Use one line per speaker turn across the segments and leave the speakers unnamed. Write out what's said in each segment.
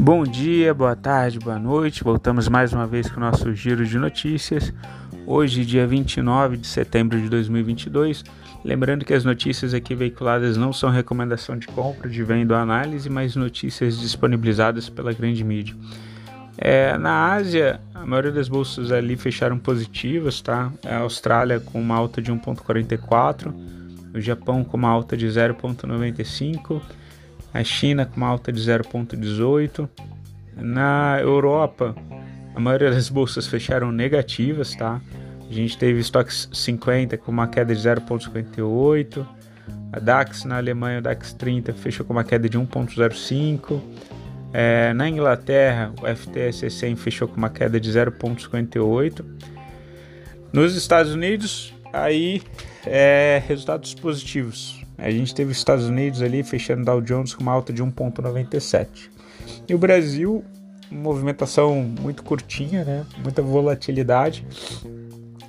Bom dia, boa tarde, boa noite. Voltamos mais uma vez com o nosso giro de notícias. Hoje, dia 29 de setembro de 2022. Lembrando que as notícias aqui veiculadas não são recomendação de compra, de venda ou análise, mas notícias disponibilizadas pela grande mídia. É, na Ásia, a maioria das bolsas ali fecharam positivas, tá? A Austrália com uma alta de 1,44, o Japão com uma alta de 0,95 a China com uma alta de 0,18. Na Europa, a maioria das bolsas fecharam negativas, tá? A gente teve estoques 50 com uma queda de 0,58. A DAX na Alemanha, o DAX 30 fechou com uma queda de 1,05. É, na Inglaterra, o FTSE 100 fechou com uma queda de 0,58. Nos Estados Unidos, aí é, resultados positivos. A gente teve os Estados Unidos ali fechando Dow Jones com uma alta de 1,97. E o Brasil, movimentação muito curtinha, né? muita volatilidade,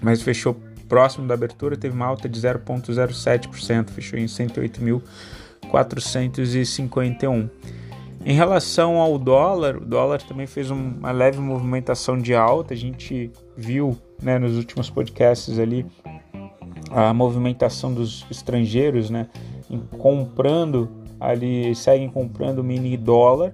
mas fechou próximo da abertura, teve uma alta de 0,07%, fechou em 108.451. Em relação ao dólar, o dólar também fez uma leve movimentação de alta. A gente viu né, nos últimos podcasts ali a movimentação dos estrangeiros, né, comprando ali, seguem comprando mini dólar.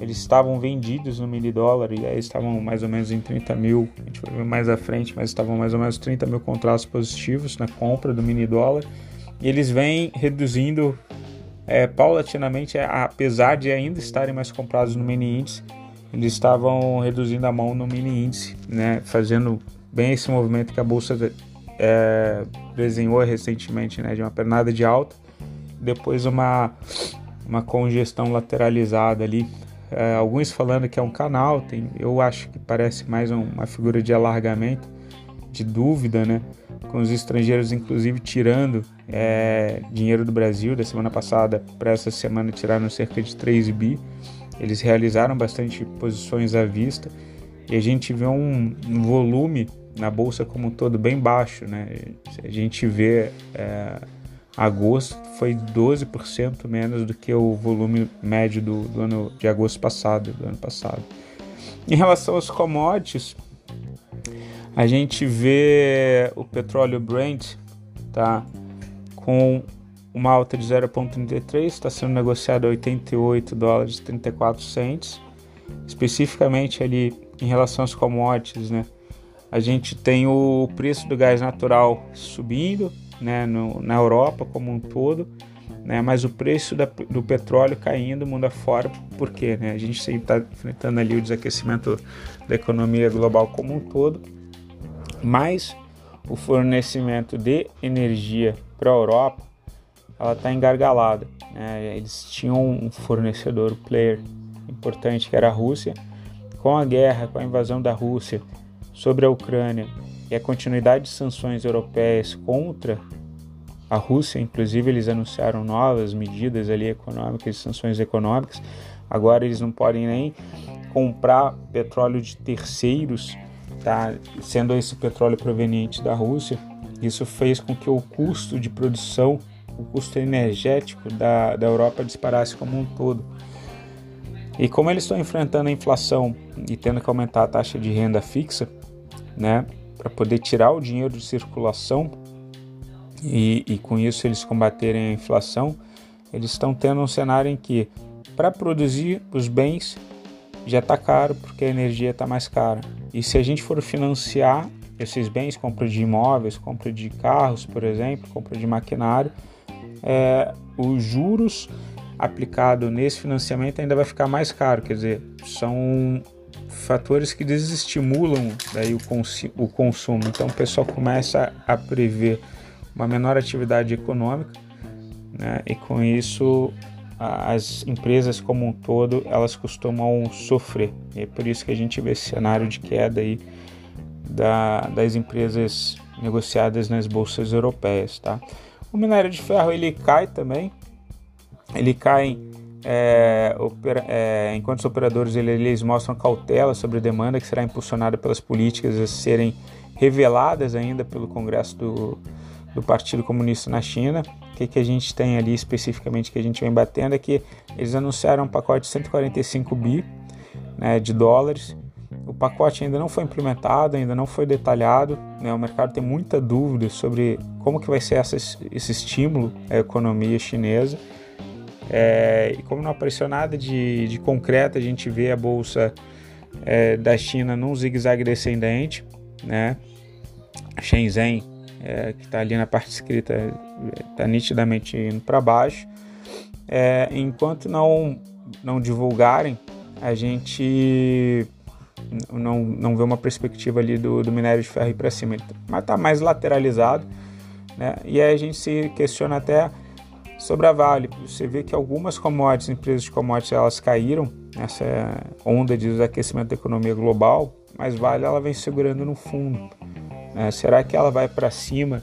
Eles estavam vendidos no mini dólar e aí estavam mais ou menos em 30 mil. A gente vai ver mais à frente, mas estavam mais ou menos 30 mil contratos positivos na compra do mini dólar. E eles vêm reduzindo é, paulatinamente, apesar de ainda estarem mais comprados no mini índice, eles estavam reduzindo a mão no mini índice, né, fazendo bem esse movimento que a bolsa é, desenhou recentemente, né, de uma pernada de alta, depois uma, uma congestão lateralizada ali. É, alguns falando que é um canal, tem, eu acho que parece mais um, uma figura de alargamento, de dúvida, né? Com os estrangeiros, inclusive, tirando é, dinheiro do Brasil. Da semana passada para essa semana tiraram cerca de 3 bi. Eles realizaram bastante posições à vista e a gente vê um, um volume na bolsa como um todo bem baixo, né? A gente vê é, agosto foi 12% menos do que o volume médio do, do, ano de agosto passado, do ano passado. Em relação aos commodities, a gente vê o petróleo Brent, tá, com uma alta de 0,33, está sendo negociado a 88 dólares e 34 centes. Especificamente ali em relação aos commodities, né? A gente tem o preço do gás natural subindo né, no, na Europa como um todo, né, mas o preço da, do petróleo caindo mundo afora, por quê? Né? A gente está enfrentando ali o desaquecimento da economia global como um todo, mas o fornecimento de energia para a Europa ela está engargalada. Né? Eles tinham um fornecedor, player importante que era a Rússia. Com a guerra, com a invasão da Rússia, sobre a Ucrânia e a continuidade de sanções europeias contra a Rússia, inclusive eles anunciaram novas medidas ali econômicas, sanções econômicas. Agora eles não podem nem comprar petróleo de terceiros, tá? Sendo esse petróleo proveniente da Rússia. Isso fez com que o custo de produção, o custo energético da, da Europa disparasse como um todo. E como eles estão enfrentando a inflação e tendo que aumentar a taxa de renda fixa, né, para poder tirar o dinheiro de circulação e, e com isso eles combaterem a inflação, eles estão tendo um cenário em que para produzir os bens já está caro porque a energia está mais cara. E se a gente for financiar esses bens, compra de imóveis, compra de carros, por exemplo, compra de maquinário, é, os juros aplicado nesse financiamento ainda vai ficar mais caro. Quer dizer, são fatores que desestimulam daí o, o consumo. Então o pessoal começa a prever uma menor atividade econômica, né? e com isso as empresas como um todo elas costumam sofrer. E é por isso que a gente vê esse cenário de queda aí da, das empresas negociadas nas bolsas europeias, tá? O minério de ferro ele cai também, ele cai é, opera, é, enquanto os operadores eles mostram cautela sobre a demanda que será impulsionada pelas políticas a serem reveladas ainda pelo Congresso do, do Partido Comunista na China. O que, que a gente tem ali especificamente que a gente vem batendo é que eles anunciaram um pacote de 145 bi né, de dólares. O pacote ainda não foi implementado, ainda não foi detalhado. Né? O mercado tem muita dúvida sobre como que vai ser essa, esse estímulo à economia chinesa. É, e como não apareceu nada de, de concreto, a gente vê a bolsa é, da China num zigue-zague descendente, né? Shenzhen, é, que está ali na parte escrita, está nitidamente indo para baixo. É, enquanto não, não divulgarem, a gente não, não vê uma perspectiva ali do, do minério de ferro para cima, mas está mais lateralizado. Né? E aí a gente se questiona até sobre a Vale. Você vê que algumas commodities, empresas de commodities, elas caíram nessa onda de desaquecimento da economia global, mas Vale ela vem segurando no fundo. Né? Será que ela vai para cima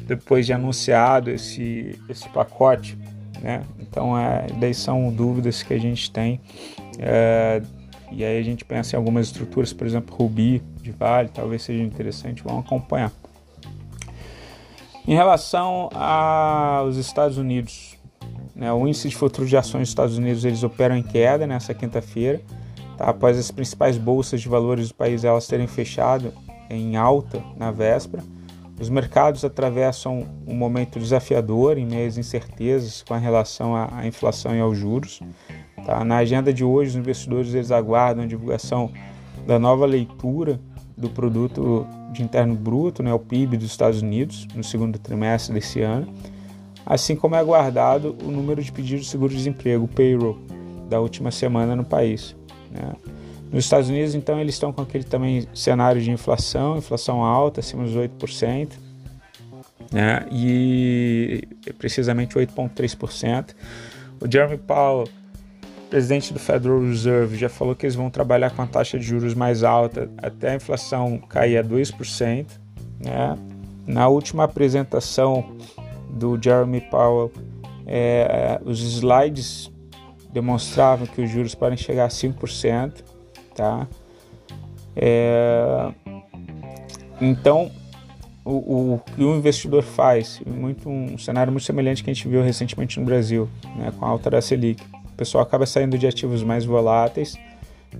depois de anunciado esse, esse pacote? Né? Então, é, daí são dúvidas que a gente tem. É, e aí a gente pensa em algumas estruturas, por exemplo, Ruby de Vale, talvez seja interessante, vamos acompanhar. Em relação aos Estados Unidos, né, o índice de futuro de ações dos Estados Unidos eles operam em queda nessa quinta-feira, tá, após as principais bolsas de valores do país elas terem fechado em alta na véspera. Os mercados atravessam um momento desafiador em meio às incertezas com relação à inflação e aos juros. Tá? Na agenda de hoje, os investidores eles aguardam a divulgação da nova leitura do produto de interno bruto, né, o PIB dos Estados Unidos, no segundo trimestre desse ano, assim como é aguardado o número de pedidos de seguro-desemprego, payroll, da última semana no país. Né. Nos Estados Unidos, então, eles estão com aquele também cenário de inflação, inflação alta, acima dos 8%, né, e precisamente 8,3%. O Jeremy Powell presidente do Federal Reserve já falou que eles vão trabalhar com a taxa de juros mais alta até a inflação cair a 2%. Né? Na última apresentação do Jeremy Powell, é, os slides demonstravam que os juros podem chegar a 5%. Tá? É, então, o, o, que o investidor faz, muito, um cenário muito semelhante que a gente viu recentemente no Brasil, né, com a alta da Selic o pessoal acaba saindo de ativos mais voláteis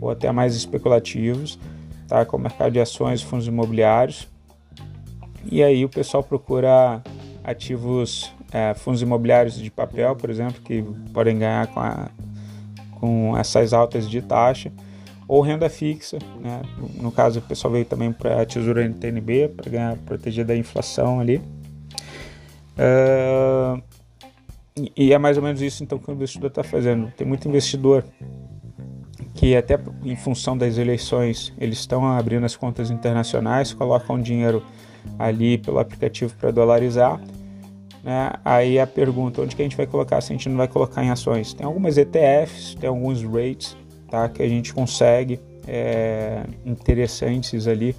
ou até mais especulativos, tá? como o mercado de ações, fundos imobiliários. E aí o pessoal procura ativos, é, fundos imobiliários de papel, por exemplo, que podem ganhar com, a, com essas altas de taxa, ou renda fixa. Né? No caso, o pessoal veio também para a tesoura NTNB, para proteger da inflação ali. Uh, e é mais ou menos isso então que o investidor está fazendo. Tem muito investidor que até em função das eleições eles estão abrindo as contas internacionais, colocam dinheiro ali pelo aplicativo para dolarizar. Né? Aí a pergunta, onde que a gente vai colocar se a gente não vai colocar em ações? Tem algumas ETFs, tem alguns rates tá? que a gente consegue é, interessantes ali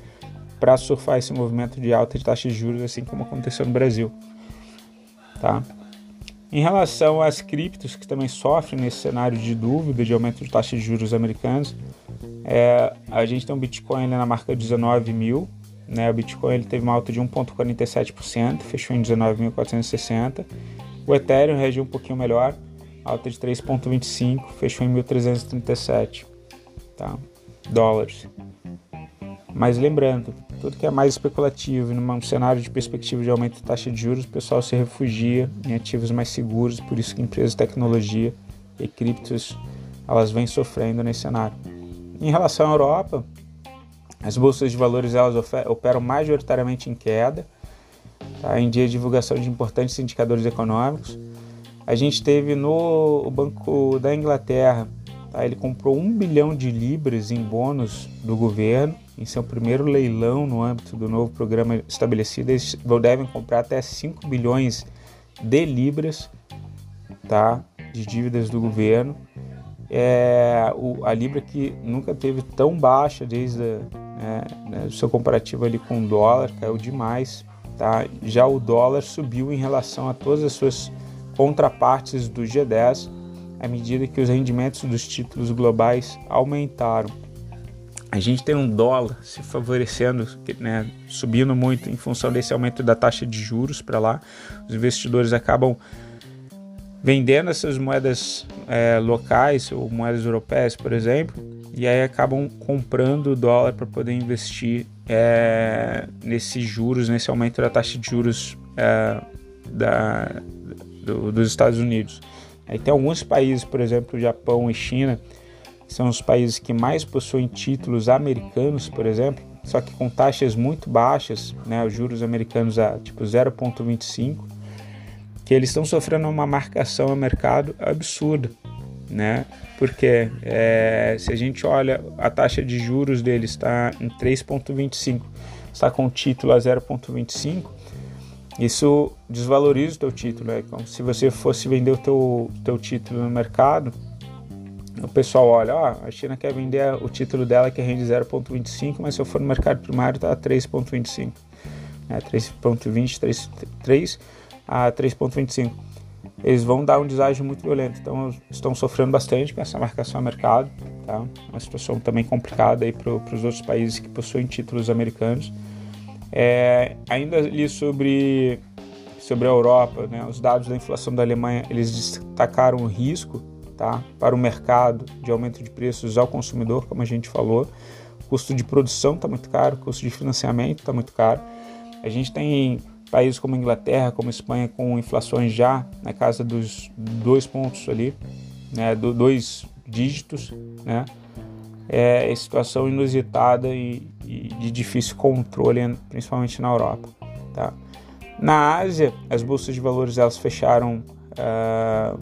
para surfar esse movimento de alta de taxa de juros, assim como aconteceu no Brasil. Tá? Em relação às criptos, que também sofrem nesse cenário de dúvida de aumento de taxa de juros americanos, é, a gente tem um Bitcoin na marca de 19 mil. Né? O Bitcoin ele teve uma alta de 1,47%, fechou em 19.460. O Ethereum reagiu um pouquinho melhor, alta de 3,25%, fechou em 1.337 tá? dólares. Mas lembrando, tudo que é mais especulativo e num cenário de perspectiva de aumento da taxa de juros, o pessoal se refugia em ativos mais seguros, por isso que empresas de tecnologia e criptos elas vêm sofrendo nesse cenário. Em relação à Europa, as bolsas de valores elas operam majoritariamente em queda, tá? em dia de divulgação de importantes indicadores econômicos. A gente teve no Banco da Inglaterra, tá? ele comprou um bilhão de libras em bônus do governo em seu primeiro leilão no âmbito do novo programa estabelecido, eles devem comprar até 5 bilhões de libras tá, de dívidas do governo. É, o, a libra que nunca teve tão baixa desde né, né, o seu comparativo ali com o dólar, caiu demais. Tá? Já o dólar subiu em relação a todas as suas contrapartes do G10 à medida que os rendimentos dos títulos globais aumentaram a gente tem um dólar se favorecendo, né, subindo muito em função desse aumento da taxa de juros para lá. Os investidores acabam vendendo essas moedas é, locais ou moedas europeias, por exemplo, e aí acabam comprando o dólar para poder investir é, nesses juros, nesse aumento da taxa de juros é, da, do, dos Estados Unidos. Aí tem alguns países, por exemplo, Japão e China, que são os países que mais possuem títulos americanos, por exemplo, só que com taxas muito baixas, né, os juros americanos a tipo 0,25, que eles estão sofrendo uma marcação a mercado absurda, né? Porque é, se a gente olha a taxa de juros deles está em 3,25, está com o título a 0,25, isso desvaloriza o teu título. É como se você fosse vender o teu, teu título no mercado, o pessoal olha, ó, a China quer vender o título dela que rende 0,25, mas se eu for no mercado primário tá 3,25, né, 3,20, 3, a 3,25. Eles vão dar um deságio muito violento, então estão sofrendo bastante com essa marcação a mercado, tá? Uma situação também complicada para os outros países que possuem títulos americanos. É, ainda ali sobre, sobre a Europa, né, os dados da inflação da Alemanha, eles destacaram o risco tá, para o mercado de aumento de preços ao consumidor, como a gente falou. O custo de produção está muito caro, o custo de financiamento está muito caro. A gente tem países como Inglaterra, como Espanha, com inflações já na casa dos dois pontos ali, né, dois dígitos, né? É situação inusitada e, e de difícil controle, principalmente na Europa. Tá? Na Ásia, as bolsas de valores elas fecharam uh,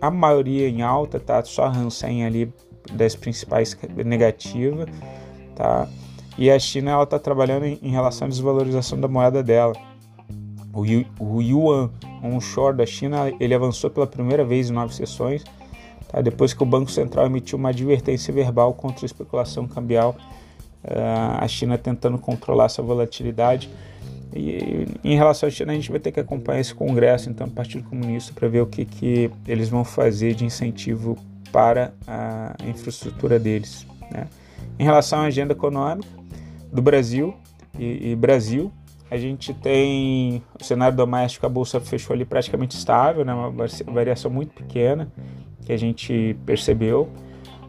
a maioria em alta, tá? Só a Hansen ali das principais negativa, tá? E a China ela está trabalhando em, relação à desvalorização da moeda dela. O, o yuan onshore da China ele avançou pela primeira vez em nove sessões, tá? depois que o Banco Central emitiu uma advertência verbal contra a especulação cambial a China tentando controlar essa volatilidade. E em relação à China, a gente vai ter que acompanhar esse congresso, então, do Partido Comunista, para ver o que, que eles vão fazer de incentivo para a infraestrutura deles. Né? Em relação à agenda econômica do Brasil e, e, Brasil, a gente tem o cenário doméstico, a bolsa fechou ali praticamente estável, né? uma variação muito pequena que a gente percebeu,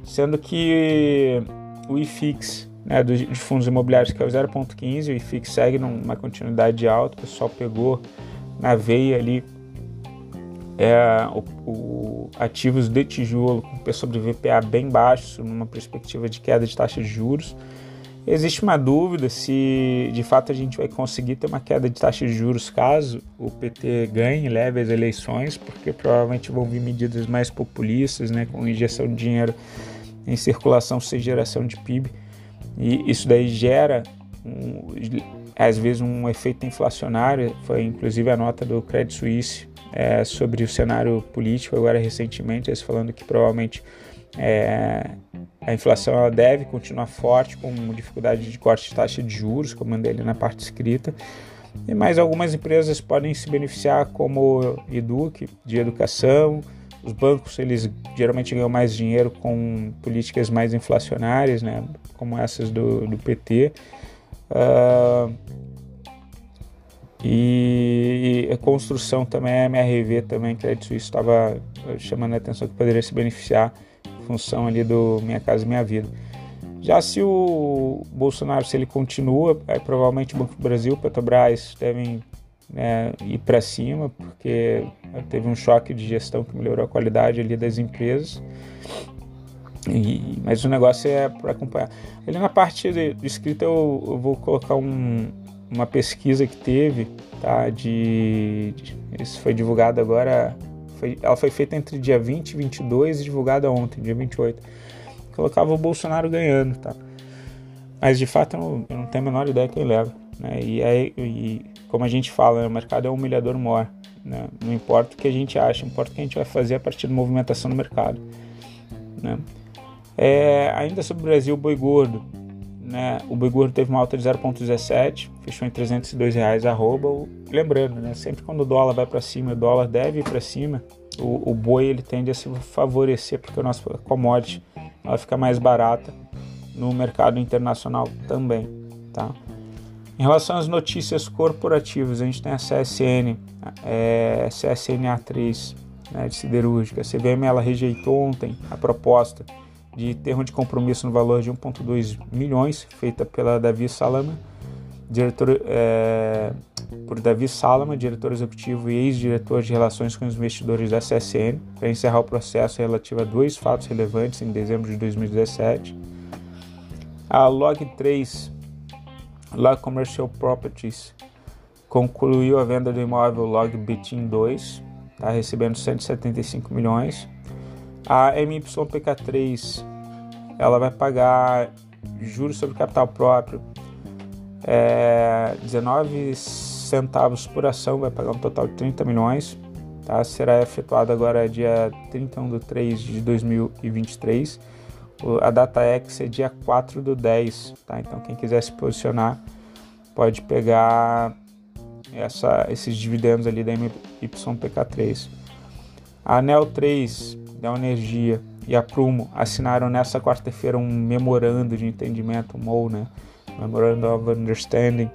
sendo que o IFIX né, de fundos imobiliários, que é o 0,15, o IFIX segue numa continuidade alta, o pessoal pegou na veia ali é, o, o, ativos de tijolo com P sobre VPA bem baixo, numa perspectiva de queda de taxa de juros. Existe uma dúvida se de fato a gente vai conseguir ter uma queda de taxa de juros caso o PT ganhe, leve as eleições, porque provavelmente vão vir medidas mais populistas, né, com injeção de dinheiro em circulação sem geração de PIB. E isso daí gera, um, às vezes, um efeito inflacionário. Foi inclusive a nota do Credit Suisse é, sobre o cenário político, agora recentemente, eles falando que provavelmente é, a inflação ela deve continuar forte, com dificuldade de corte de taxa de juros, como mandei ali na parte escrita. E mais algumas empresas podem se beneficiar, como Eduque, de educação, os bancos eles geralmente ganham mais dinheiro com políticas mais inflacionárias, né, como essas do, do PT. Uh, ah, e, e, a construção também, a MRV também, Credit Suisse estava chamando a atenção que poderia se beneficiar em função ali do Minha Casa Minha Vida. Já se o Bolsonaro, se ele continua, aí provavelmente o Banco do Brasil, Petrobras devem né, ir para cima, porque teve um choque de gestão que melhorou a qualidade ali das empresas. E, mas o negócio é para acompanhar. Ali na parte de, escrita eu, eu, vou colocar um, uma pesquisa que teve, tá? De, de, isso foi divulgado agora, foi, ela foi feita entre dia 20 e 22 e divulgada ontem, dia 28. Colocava o Bolsonaro ganhando, tá? Mas de fato eu não, eu não tenho a menor ideia quem leva. Né? E, aí, e como a gente fala, né, o mercado é um humilhador maior. Né? Não importa o que a gente acha, importa o que a gente vai fazer a partir da movimentação no mercado. Né? É, ainda sobre o Brasil, o boi gordo. Né? O boi gordo teve uma alta de 0,17, fechou em 302 reais arroba. Lembrando, né? sempre quando o dólar vai para cima, o dólar deve ir para cima, o, o, boi ele tende a se favorecer porque a nossa commodity ela fica mais barata no mercado internacional também, tá? Em relação às notícias corporativas, a gente tem a CSN, é, CSNA3, né, de siderúrgica. A CVM ela rejeitou ontem a proposta de termo de compromisso no valor de 1,2 milhões, feita pela Davi Salama, diretor, é, por Davi Salama, diretor executivo e ex-diretor de relações com os investidores da CSN, para encerrar o processo relativo a dois fatos relevantes em dezembro de 2017. A Log3, Log Commercial Properties, concluiu a venda do imóvel Log Bitin 2, tá recebendo 175 milhões. A MYPK3 ela vai pagar juros sobre capital próprio é, 19 centavos por ação, vai pagar um total de 30 milhões. Tá? Será efetuado agora dia 31 de 3 de 2023. A data X é dia 4 do 10. Tá? Então quem quiser se posicionar pode pegar essa, esses dividendos ali da MYPK3. A ANEL 3 da Energia e a Prumo assinaram nessa quarta-feira um memorando de entendimento, MOU, né? Memorandum of Understanding,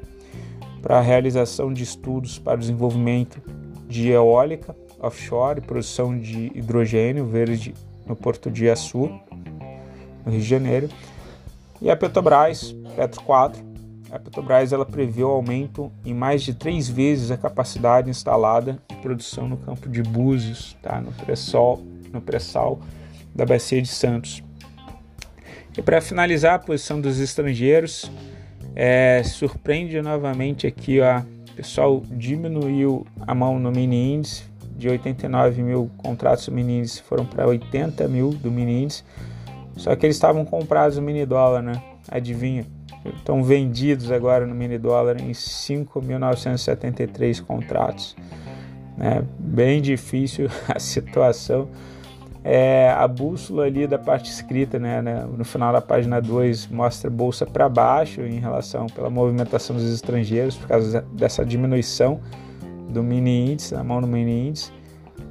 para a realização de estudos para o desenvolvimento de eólica offshore e produção de hidrogênio verde no Porto de Açu, no Rio de Janeiro. E a Petrobras, Petro 4, a Petrobras ela prevê o aumento em mais de três vezes a capacidade instalada de produção no campo de Búzios, tá? no pré-sal no pré da Bacia de Santos. E para finalizar, a posição dos estrangeiros, é, surpreende novamente aqui, ó, o pessoal diminuiu a mão no mini índice, de 89 mil contratos mini índice foram para 80 mil do mini índice, só que eles estavam comprados no mini dólar, né? Adivinha? Estão vendidos agora no mini dólar em 5.973 contratos. Né? Bem difícil a situação é, a bússola ali da parte escrita, né, né no final da página 2, mostra bolsa para baixo em relação pela movimentação dos estrangeiros, por causa dessa diminuição do mini índice, na mão no mini índice,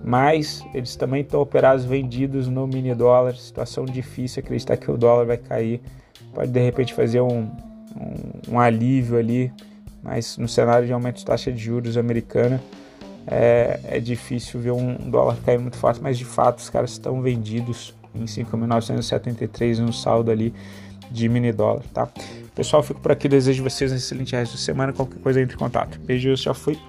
mas eles também estão operados vendidos no mini dólar, situação difícil, acreditar que o dólar vai cair, pode de repente fazer um, um, um alívio ali, mas no cenário de aumento de taxa de juros americana, é, é difícil ver um dólar cair muito forte, mas de fato os caras estão vendidos em 5.973 no saldo ali de mini dólar, tá? Pessoal, fico por aqui, desejo vocês um excelente resto de semana, qualquer coisa entre em contato. Beijos, já fui.